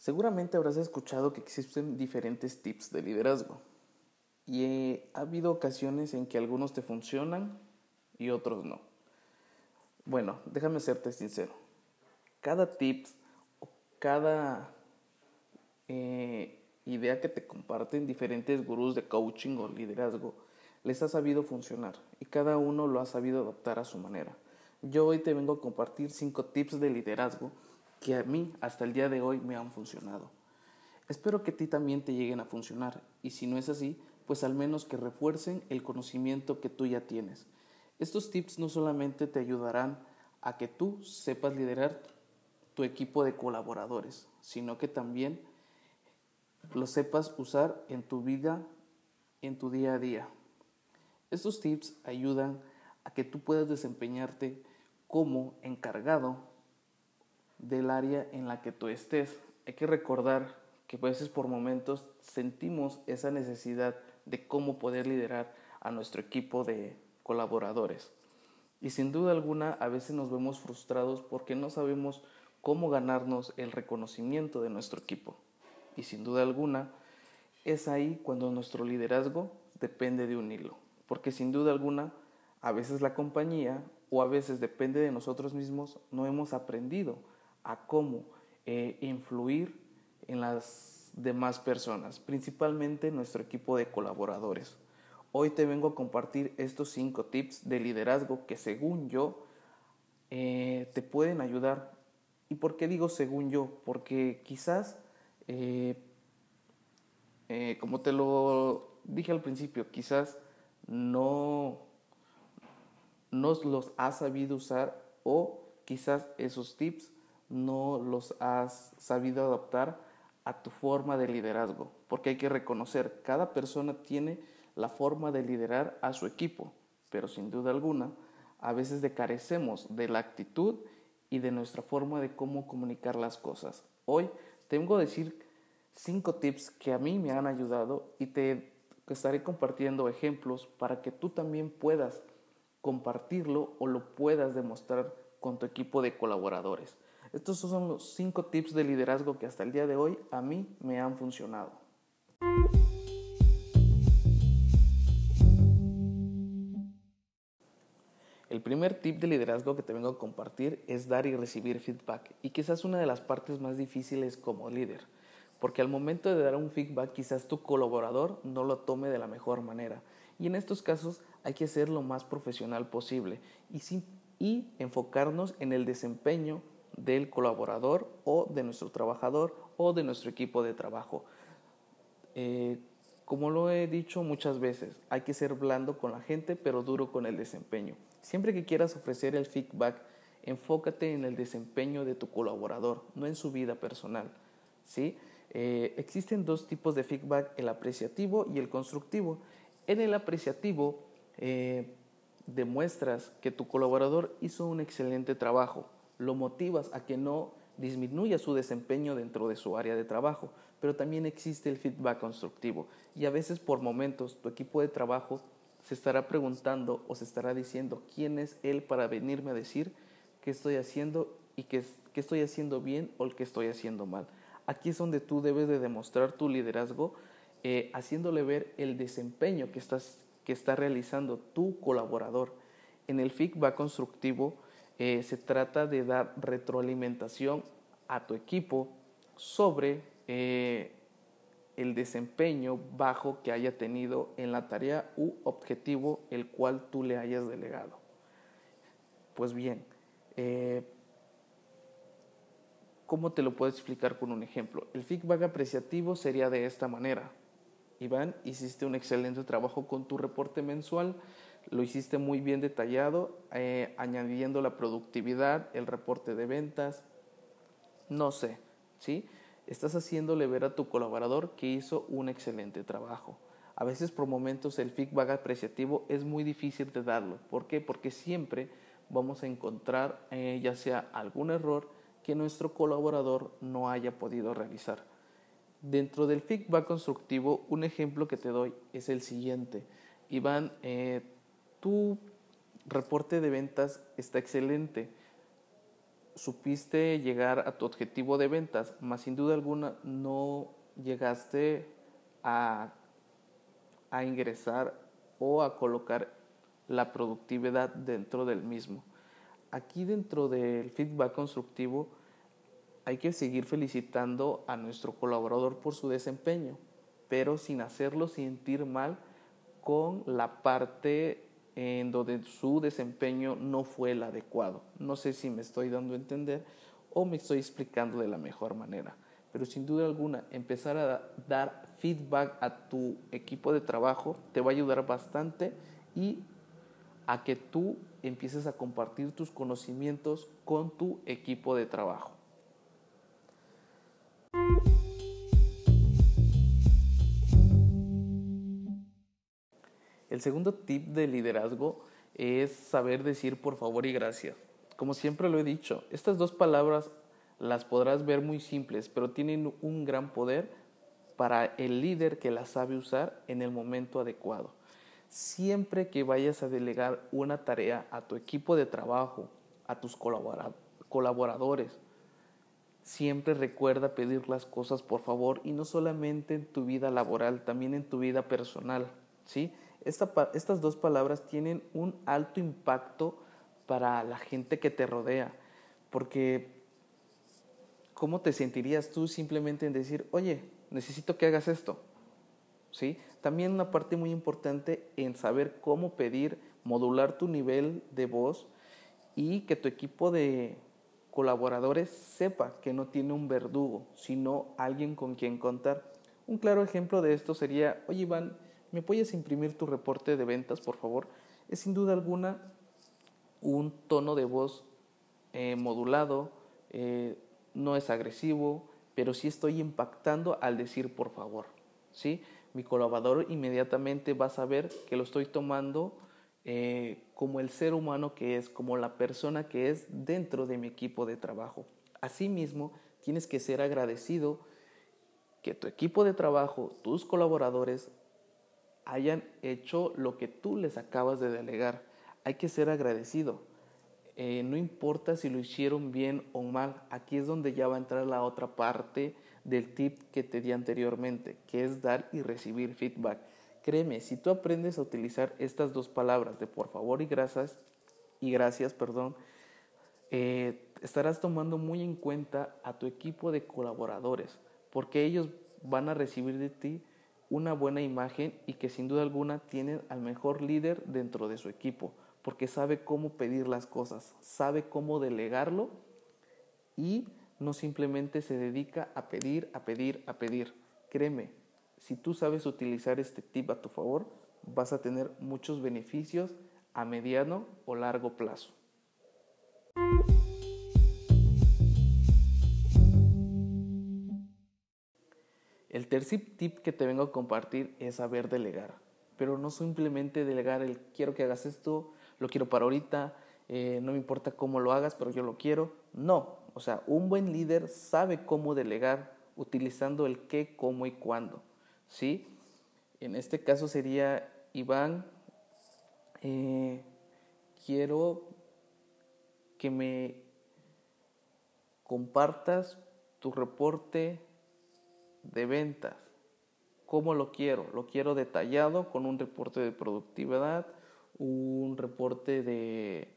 Seguramente habrás escuchado que existen diferentes tips de liderazgo y ha habido ocasiones en que algunos te funcionan y otros no. Bueno, déjame serte sincero. Cada tip o cada eh, idea que te comparten diferentes gurús de coaching o liderazgo les ha sabido funcionar y cada uno lo ha sabido adaptar a su manera. Yo hoy te vengo a compartir cinco tips de liderazgo que a mí hasta el día de hoy me han funcionado. Espero que a ti también te lleguen a funcionar y si no es así, pues al menos que refuercen el conocimiento que tú ya tienes. Estos tips no solamente te ayudarán a que tú sepas liderar tu equipo de colaboradores, sino que también lo sepas usar en tu vida, en tu día a día. Estos tips ayudan a que tú puedas desempeñarte como encargado del área en la que tú estés. Hay que recordar que a veces por momentos sentimos esa necesidad de cómo poder liderar a nuestro equipo de colaboradores. Y sin duda alguna a veces nos vemos frustrados porque no sabemos cómo ganarnos el reconocimiento de nuestro equipo. Y sin duda alguna es ahí cuando nuestro liderazgo depende de un hilo. Porque sin duda alguna a veces la compañía o a veces depende de nosotros mismos no hemos aprendido a cómo eh, influir en las demás personas, principalmente nuestro equipo de colaboradores. Hoy te vengo a compartir estos cinco tips de liderazgo que según yo eh, te pueden ayudar. ¿Y por qué digo según yo? Porque quizás, eh, como te lo dije al principio, quizás no, no los has sabido usar o quizás esos tips no los has sabido adaptar a tu forma de liderazgo, porque hay que reconocer, cada persona tiene la forma de liderar a su equipo, pero sin duda alguna, a veces decarecemos de la actitud y de nuestra forma de cómo comunicar las cosas. Hoy tengo que decir cinco tips que a mí me han ayudado y te estaré compartiendo ejemplos para que tú también puedas compartirlo o lo puedas demostrar con tu equipo de colaboradores. Estos son los cinco tips de liderazgo que hasta el día de hoy a mí me han funcionado. El primer tip de liderazgo que te vengo a compartir es dar y recibir feedback y quizás una de las partes más difíciles como líder, porque al momento de dar un feedback quizás tu colaborador no lo tome de la mejor manera y en estos casos hay que ser lo más profesional posible y, y enfocarnos en el desempeño del colaborador o de nuestro trabajador o de nuestro equipo de trabajo. Eh, como lo he dicho muchas veces, hay que ser blando con la gente, pero duro con el desempeño. Siempre que quieras ofrecer el feedback, enfócate en el desempeño de tu colaborador, no en su vida personal. ¿sí? Eh, existen dos tipos de feedback, el apreciativo y el constructivo. En el apreciativo eh, demuestras que tu colaborador hizo un excelente trabajo, lo motivas a que no disminuya su desempeño dentro de su área de trabajo, pero también existe el feedback constructivo y a veces por momentos tu equipo de trabajo se estará preguntando o se estará diciendo quién es él para venirme a decir qué estoy haciendo y qué, estoy haciendo bien o qué estoy haciendo mal. Aquí es donde tú debes de demostrar tu liderazgo eh, haciéndole ver el desempeño que, estás, que está realizando tu colaborador. En el feedback constructivo, eh, se trata de dar retroalimentación a tu equipo sobre eh, el desempeño bajo que haya tenido en la tarea u objetivo el cual tú le hayas delegado. Pues bien, eh, ¿cómo te lo puedo explicar con un ejemplo? El feedback apreciativo sería de esta manera. Iván, hiciste un excelente trabajo con tu reporte mensual lo hiciste muy bien detallado, eh, añadiendo la productividad, el reporte de ventas, no sé, ¿sí? Estás haciéndole ver a tu colaborador que hizo un excelente trabajo. A veces por momentos el feedback apreciativo es muy difícil de darlo. ¿Por qué? Porque siempre vamos a encontrar eh, ya sea algún error que nuestro colaborador no haya podido realizar. Dentro del feedback constructivo, un ejemplo que te doy es el siguiente. Iván, eh, tu reporte de ventas está excelente. supiste llegar a tu objetivo de ventas, más sin duda alguna no llegaste a, a ingresar o a colocar la productividad dentro del mismo. Aquí dentro del feedback constructivo hay que seguir felicitando a nuestro colaborador por su desempeño, pero sin hacerlo sentir mal con la parte en donde su desempeño no fue el adecuado. No sé si me estoy dando a entender o me estoy explicando de la mejor manera, pero sin duda alguna empezar a dar feedback a tu equipo de trabajo te va a ayudar bastante y a que tú empieces a compartir tus conocimientos con tu equipo de trabajo. El segundo tip de liderazgo es saber decir por favor y gracias. Como siempre lo he dicho, estas dos palabras las podrás ver muy simples, pero tienen un gran poder para el líder que las sabe usar en el momento adecuado. Siempre que vayas a delegar una tarea a tu equipo de trabajo, a tus colaboradores, siempre recuerda pedir las cosas por favor y no solamente en tu vida laboral, también en tu vida personal, ¿sí? Estas dos palabras tienen un alto impacto para la gente que te rodea, porque ¿cómo te sentirías tú simplemente en decir, oye, necesito que hagas esto? ¿Sí? También una parte muy importante en saber cómo pedir, modular tu nivel de voz y que tu equipo de colaboradores sepa que no tiene un verdugo, sino alguien con quien contar. Un claro ejemplo de esto sería, oye Iván, ¿me puedes imprimir tu reporte de ventas, por favor? Es sin duda alguna un tono de voz eh, modulado, eh, no es agresivo, pero sí estoy impactando al decir por favor. ¿sí? Mi colaborador inmediatamente va a saber que lo estoy tomando eh, como el ser humano que es, como la persona que es dentro de mi equipo de trabajo. Asimismo, tienes que ser agradecido que tu equipo de trabajo, tus colaboradores, hayan hecho lo que tú les acabas de delegar. Hay que ser agradecido. Eh, no importa si lo hicieron bien o mal, aquí es donde ya va a entrar la otra parte del tip que te di anteriormente, que es dar y recibir feedback. Créeme, si tú aprendes a utilizar estas dos palabras de por favor y gracias, y gracias, perdón, eh, estarás tomando muy en cuenta a tu equipo de colaboradores, porque ellos van a recibir de ti una buena imagen y que sin duda alguna tienen al mejor líder dentro de su equipo, porque sabe cómo pedir las cosas, sabe cómo delegarlo y no simplemente se dedica a pedir, a pedir, a pedir. Créeme, si tú sabes utilizar este tip a tu favor, vas a tener muchos beneficios a mediano o largo plazo. Tercer tip que te vengo a compartir es saber delegar, pero no simplemente delegar el quiero que hagas esto, lo quiero para ahorita, eh, no me importa cómo lo hagas, pero yo lo quiero. No, o sea, un buen líder sabe cómo delegar utilizando el qué, cómo y cuándo. ¿sí? En este caso sería, Iván, eh, quiero que me compartas tu reporte de ventas. ¿Cómo lo quiero? Lo quiero detallado con un reporte de productividad, un reporte de,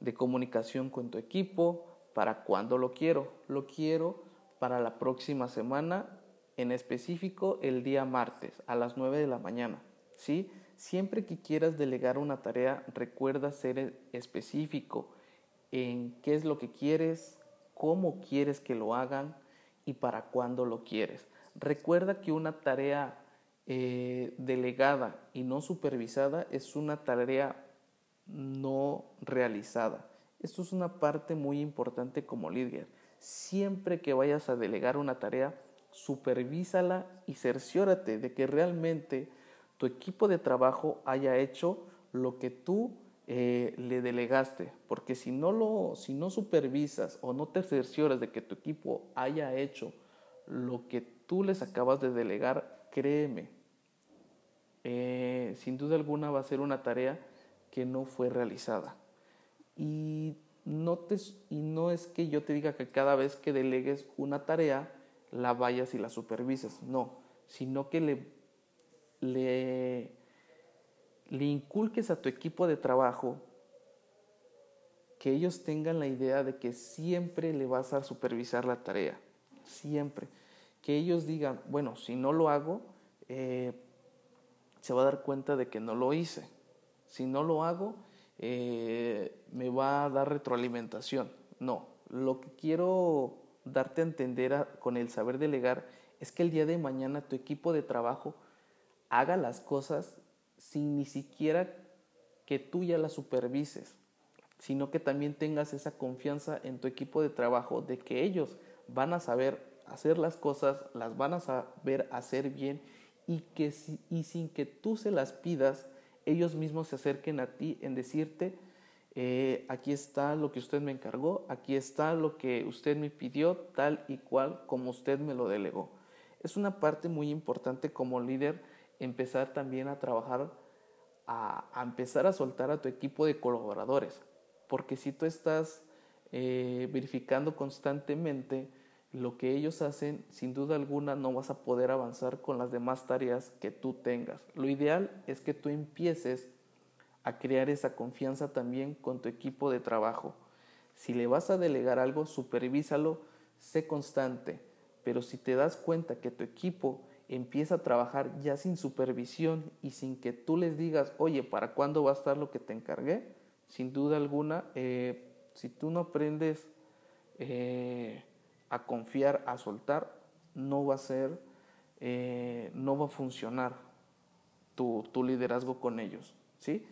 de comunicación con tu equipo. ¿Para cuándo lo quiero? Lo quiero para la próxima semana, en específico el día martes a las 9 de la mañana. ¿sí? Siempre que quieras delegar una tarea, recuerda ser específico en qué es lo que quieres, cómo quieres que lo hagan y para cuándo lo quieres. Recuerda que una tarea eh, delegada y no supervisada es una tarea no realizada. Esto es una parte muy importante como líder. Siempre que vayas a delegar una tarea, supervísala y cerciórate de que realmente tu equipo de trabajo haya hecho lo que tú eh, le delegaste, porque si no lo, si no supervisas o no te cercioras de que tu equipo haya hecho lo que tú les acabas de delegar, créeme, eh, sin duda alguna va a ser una tarea que no fue realizada. Y no es que yo te diga que cada vez que delegues una tarea, la vayas y la supervises, no, sino que le, le inculques a tu equipo de trabajo que ellos tengan la idea de que siempre le vas a supervisar la tarea, siempre. Que ellos digan, bueno, si no lo hago, eh, se va a dar cuenta de que no lo hice. Si no lo hago, eh, me va a dar retroalimentación. No, lo que quiero darte a entender con el saber delegar es que el día de mañana tu equipo de trabajo haga las cosas sin ni siquiera que tú ya las supervises, sino que también tengas esa confianza en tu equipo de trabajo de que ellos van a saber hacer las cosas, las van a saber hacer bien y, que, y sin que tú se las pidas, ellos mismos se acerquen a ti en decirte, eh, aquí está lo que usted me encargó, aquí está lo que usted me pidió, tal y cual como usted me lo delegó. Es una parte muy importante como líder empezar también a trabajar, a, empezar a soltar a tu equipo de colaboradores, porque si tú estás eh, verificando constantemente, lo que ellos hacen, sin duda alguna no vas a poder avanzar con las demás tareas que tú tengas. Lo ideal es que tú empieces a crear esa confianza también con tu equipo de trabajo. Si le vas a delegar algo, supervísalo, sé constante, pero si te das cuenta que tu equipo empieza a trabajar ya sin supervisión y sin que tú les digas, oye, ¿para cuándo va a estar lo que te encargué? Sin duda alguna, eh, si tú no aprendes eh, a confiar, a soltar, no va a ser, eh, no va a funcionar tu, tu, liderazgo con ellos, ¿sí?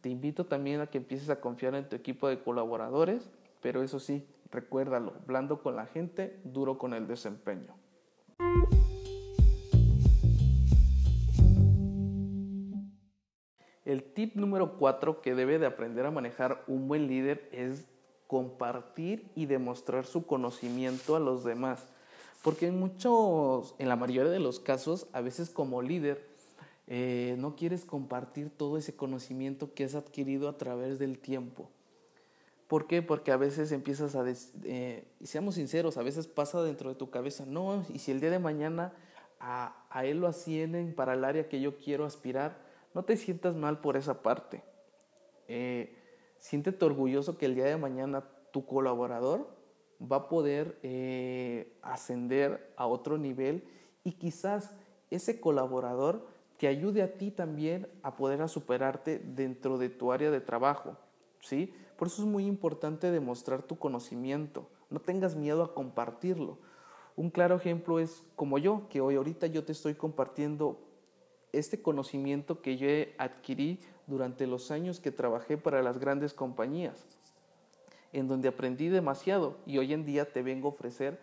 Te invito también a que empieces a confiar en tu equipo de colaboradores, pero eso sí, recuérdalo, blando con la gente, duro con el desempeño. El tip número cuatro que debe de aprender a manejar un buen líder es compartir y demostrar su conocimiento a los demás. Porque en muchos, en la mayoría de los casos, a veces como líder, eh, no quieres compartir todo ese conocimiento que has adquirido a través del tiempo. ¿Por qué? Porque a veces empiezas a, eh, y seamos sinceros, a veces pasa dentro de tu cabeza, no, y si el día de mañana a, a él lo ascienden para el área que yo quiero aspirar, no te sientas mal por esa parte. Eh, siéntete orgulloso que el día de mañana tu colaborador va a poder eh, ascender a otro nivel y quizás ese colaborador te ayude a ti también a poder a superarte dentro de tu área de trabajo, ¿sí? Por eso es muy importante demostrar tu conocimiento, no tengas miedo a compartirlo. Un claro ejemplo es como yo, que hoy ahorita yo te estoy compartiendo este conocimiento que yo adquirí durante los años que trabajé para las grandes compañías, en donde aprendí demasiado y hoy en día te vengo a ofrecer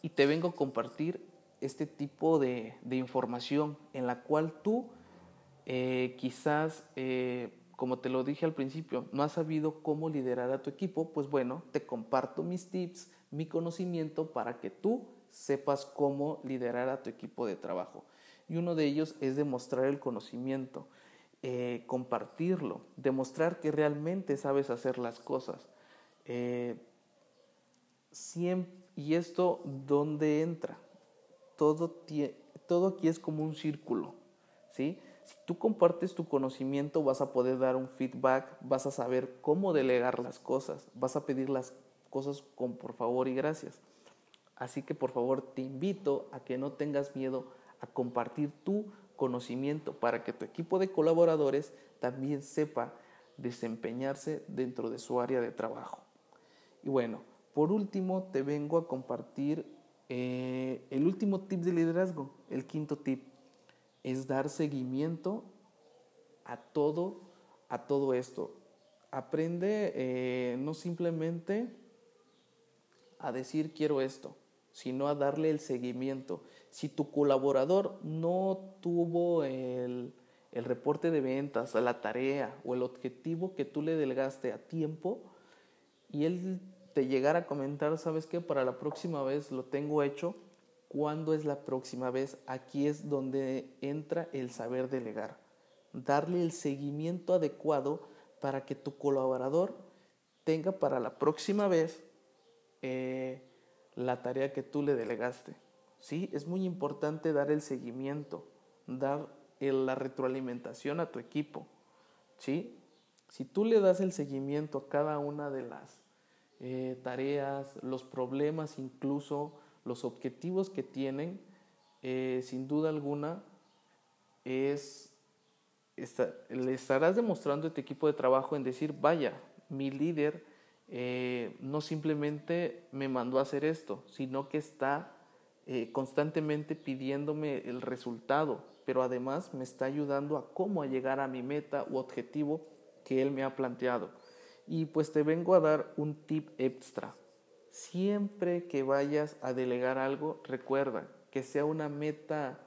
y te vengo a compartir este tipo de, información en la cual tú eh, quizás, eh, como te lo dije al principio, no has sabido cómo liderar a tu equipo, pues bueno, te comparto mis tips, mi conocimiento para que tú sepas cómo liderar a tu equipo de trabajo. Y uno de ellos es demostrar el conocimiento. Eh, compartirlo, demostrar que realmente sabes hacer las cosas. Eh, y esto, ¿dónde entra? Todo, todo aquí es como un círculo, ¿sí? Si tú compartes tu conocimiento, vas a poder dar un feedback, vas a saber cómo delegar las cosas, vas a pedir las cosas con por favor y gracias. Así que por favor te invito a que no tengas miedo a compartir tu conocimiento para que tu equipo de colaboradores también sepa desempeñarse dentro de su área de trabajo. Y bueno, por último te vengo a compartir eh, el último tip de liderazgo, el quinto tip, es dar seguimiento a todo, a todo esto. Aprende eh, no simplemente a decir quiero esto, sino a darle el seguimiento. Si tu colaborador no tuvo el, reporte de ventas, la tarea o el objetivo que tú le delegaste a tiempo y él te llegara a comentar, ¿sabes qué? Para la próxima vez lo tengo hecho. ¿Cuándo es la próxima vez? Aquí es donde entra el saber delegar. Darle el seguimiento adecuado para que tu colaborador tenga para la próxima vez eh, la tarea que tú le delegaste. ¿sí? Es muy importante dar el seguimiento, dar la retroalimentación a tu equipo. ¿sí? Si tú le das el seguimiento a cada una de las eh, tareas, los problemas, incluso los objetivos que tienen, eh, sin duda alguna, es, le estarás demostrando a tu equipo de trabajo en decir, vaya, mi líder eh, no simplemente me mandó a hacer esto, sino que está constantemente pidiéndome el resultado, pero además me está ayudando a cómo llegar a mi meta u objetivo que él me ha planteado. Y pues te vengo a dar un tip extra. Siempre que vayas a delegar algo, recuerda que sea una meta,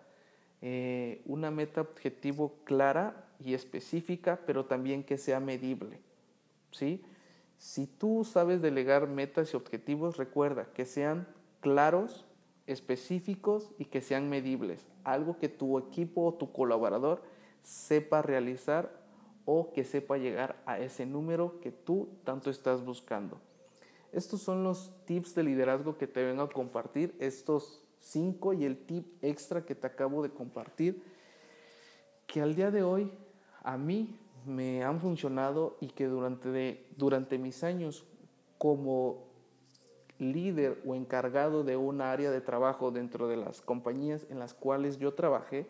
eh, una meta objetivo clara y específica, pero también que sea medible. ¿sí? Si tú sabes delegar metas y objetivos, recuerda que sean claros, específicos y que sean medibles. Algo que tu equipo o tu colaborador sepa realizar o que sepa llegar a ese número que tú tanto estás buscando. Estos son los tips de liderazgo que te vengo a compartir, estos cinco y el tip extra que te acabo de compartir, que al día de hoy a mí me han funcionado y que durante, durante mis años como líder o encargado de un área de trabajo dentro de las compañías en las cuales yo trabajé,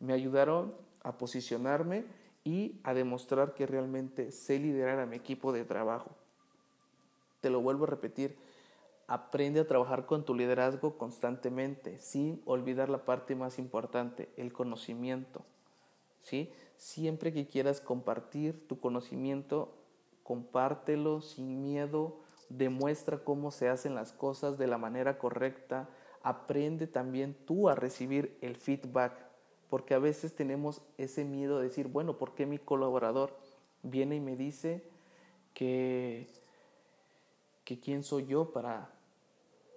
me ayudaron a posicionarme y a demostrar que realmente sé liderar a mi equipo de trabajo. Te lo vuelvo a repetir, aprende a trabajar con tu liderazgo constantemente, sin olvidar la parte más importante, el conocimiento. ¿sí? Siempre que quieras compartir tu conocimiento, compártelo sin miedo, demuestra cómo se hacen las cosas de la manera correcta, aprende también tú a recibir el feedback porque a veces tenemos ese miedo de decir, bueno, ¿por qué mi colaborador viene y me dice que, que quién soy yo para,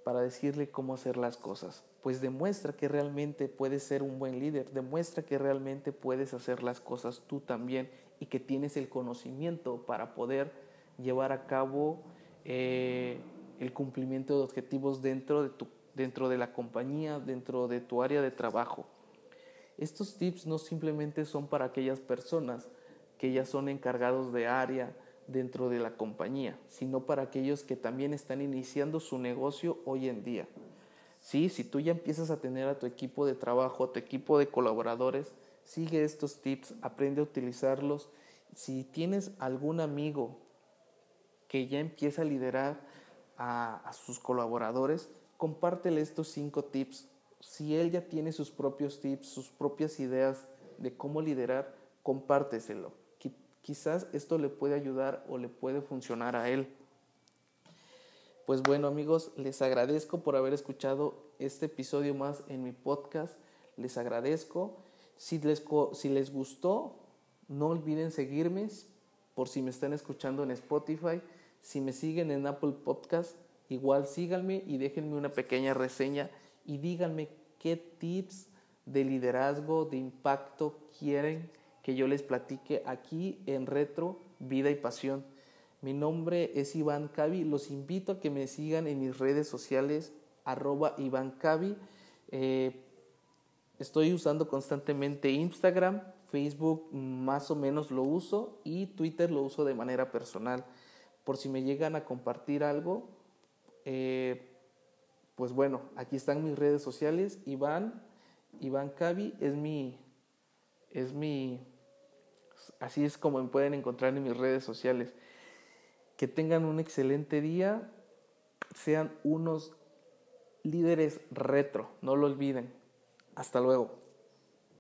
para decirle cómo hacer las cosas? Pues demuestra que realmente puedes ser un buen líder, demuestra que realmente puedes hacer las cosas tú también y que tienes el conocimiento para poder llevar a cabo eh, el cumplimiento de objetivos dentro de, tu, dentro de la compañía, dentro de tu área de trabajo. Estos tips no simplemente son para aquellas personas que ya son encargados de área dentro de la compañía, sino para aquellos que también están iniciando su negocio hoy en día. Sí, si tú ya empiezas a tener a tu equipo de trabajo, a tu equipo de colaboradores, sigue estos tips, aprende a utilizarlos. Si tienes algún amigo que ya empieza a liderar a, sus colaboradores, compártele estos cinco tips si él ya tiene sus propios tips, sus propias ideas de cómo liderar, compárteselo. Quizás esto le puede ayudar o le puede funcionar a él. Pues bueno amigos, les agradezco por haber escuchado este episodio más en mi podcast. Les agradezco. Si les, si les gustó, no olviden seguirme por si me están escuchando en Spotify. Si me siguen en Apple Podcast, igual síganme y déjenme una pequeña reseña y díganme qué tips de liderazgo, de impacto quieren que yo les platique aquí en Retro, Vida y Pasión. Mi nombre es Iván Cavi. Los invito a que me sigan en mis redes sociales, arroba Iván Cavi. Eh, estoy usando constantemente Instagram, Facebook más o menos lo uso y Twitter lo uso de manera personal. Por si me llegan a compartir algo, eh, pues bueno, aquí están mis redes sociales. Iván, Iván Cavi es mi, es mi, así es como me pueden encontrar en mis redes sociales. Que tengan un excelente día, sean unos líderes retro, no lo olviden. Hasta luego.